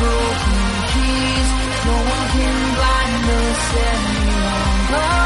broken keys. No one can blind us any longer.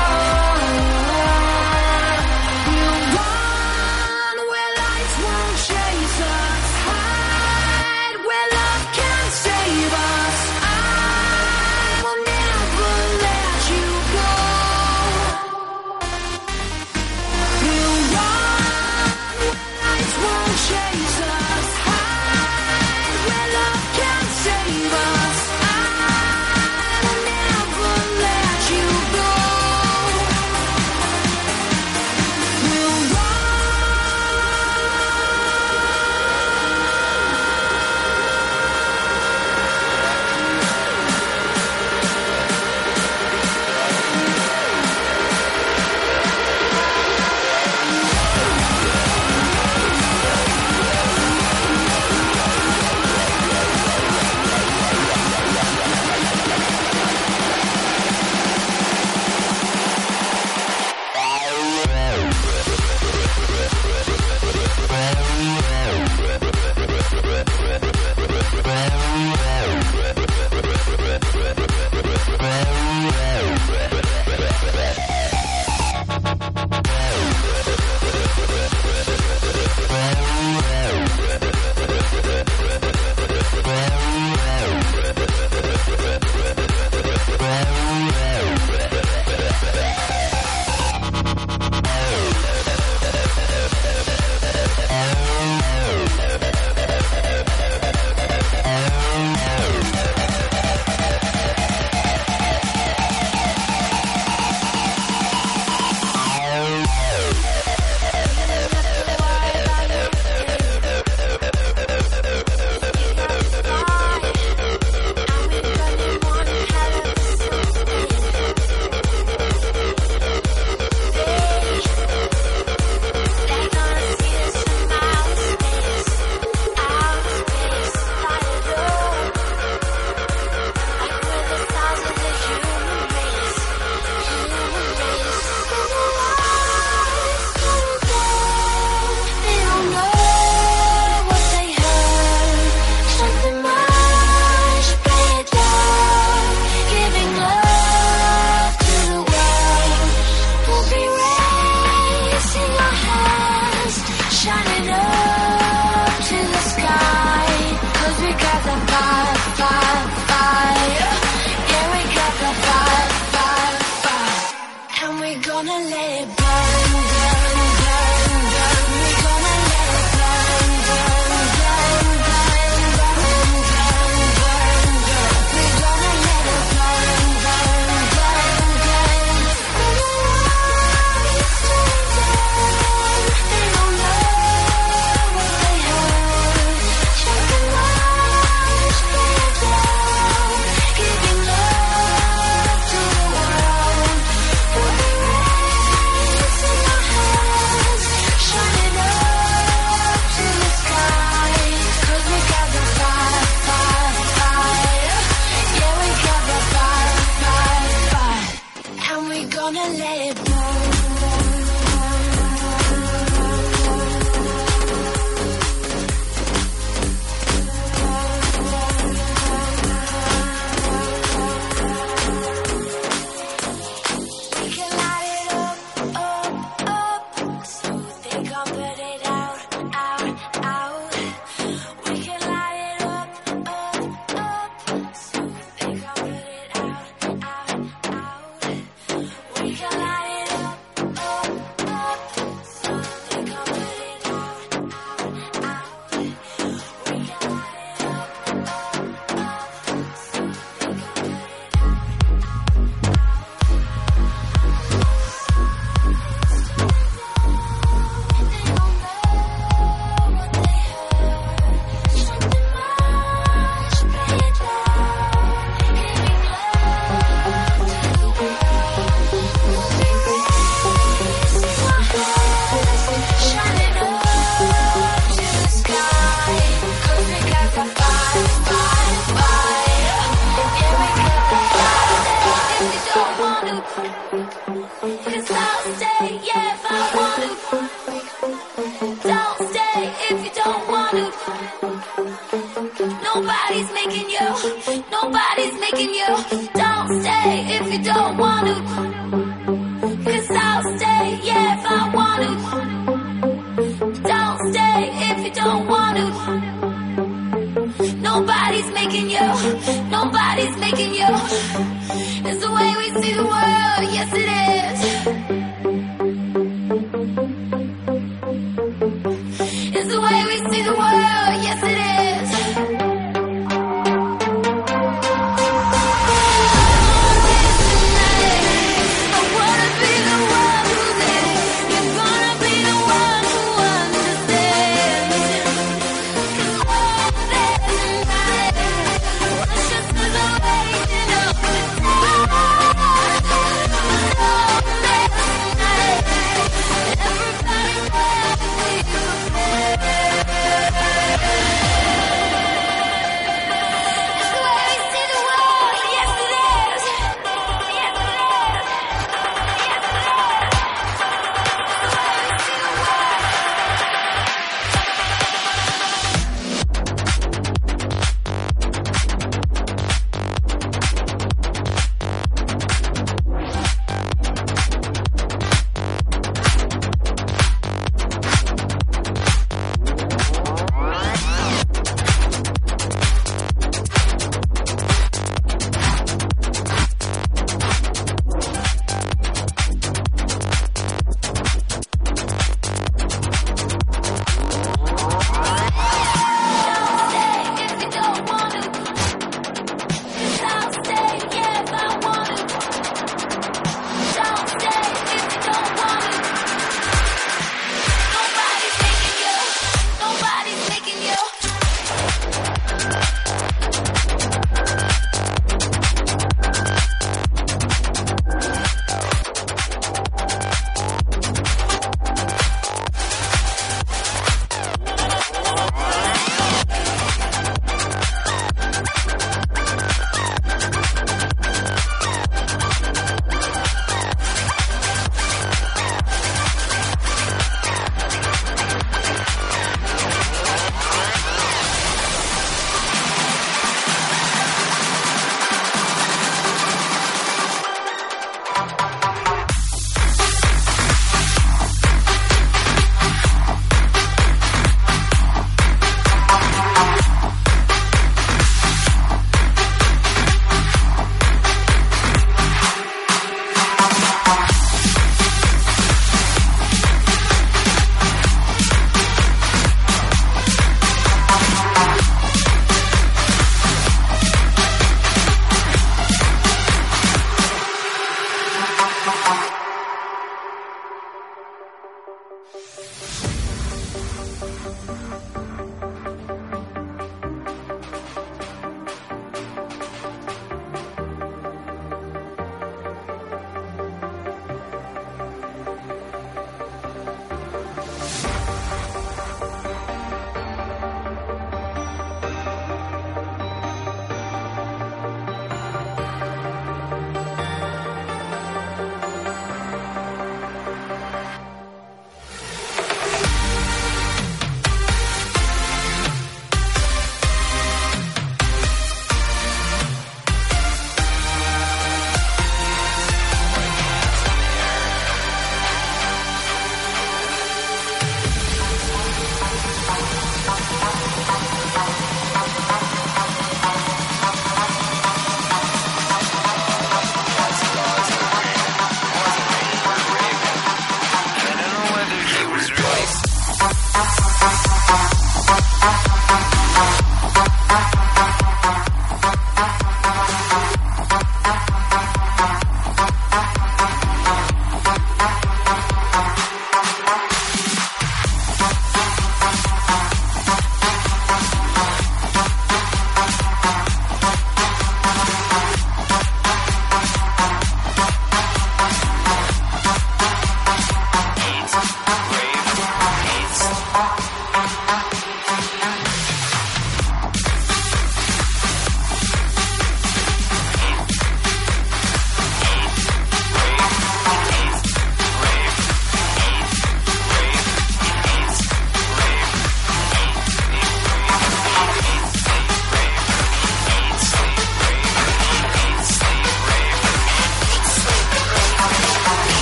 it won't.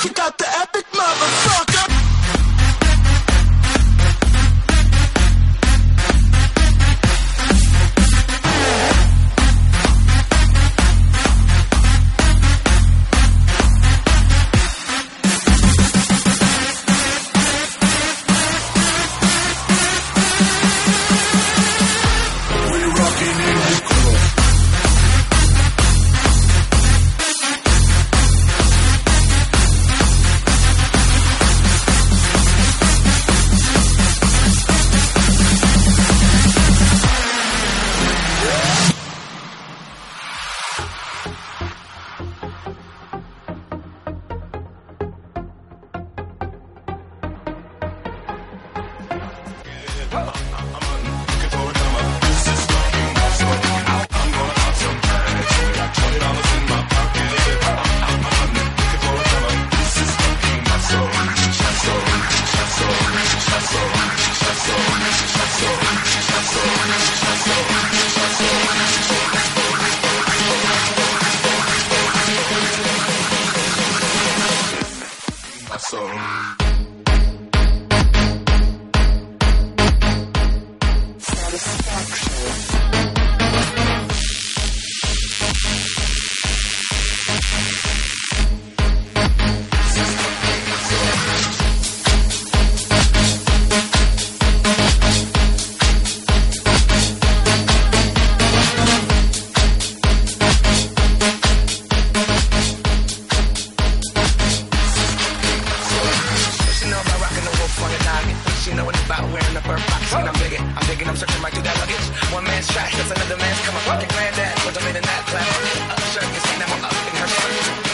She She know what about wearing the bird box. When I'm digging, I'm digging, I'm searching right through that luggage. One man's trash, that's another man's come up. Fucking granddad, put them in the nap clap. Uh, up shirt, you see now I'm up in her skirt.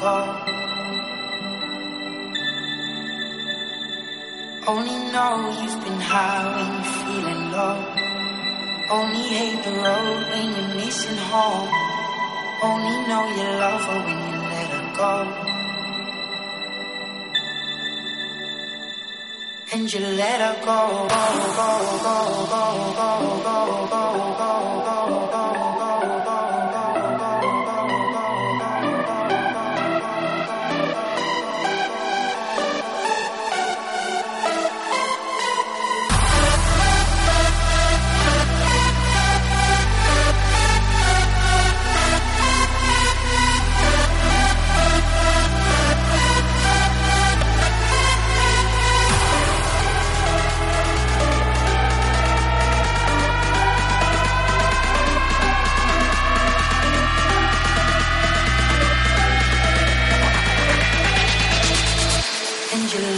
Go. Only know you've been high when you're feeling low. Only hate the road when you're missing home. Only know you love her when you let her go. And you let her go, go, go, go, go, go, go, go, go, go, go, go.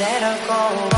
let her go.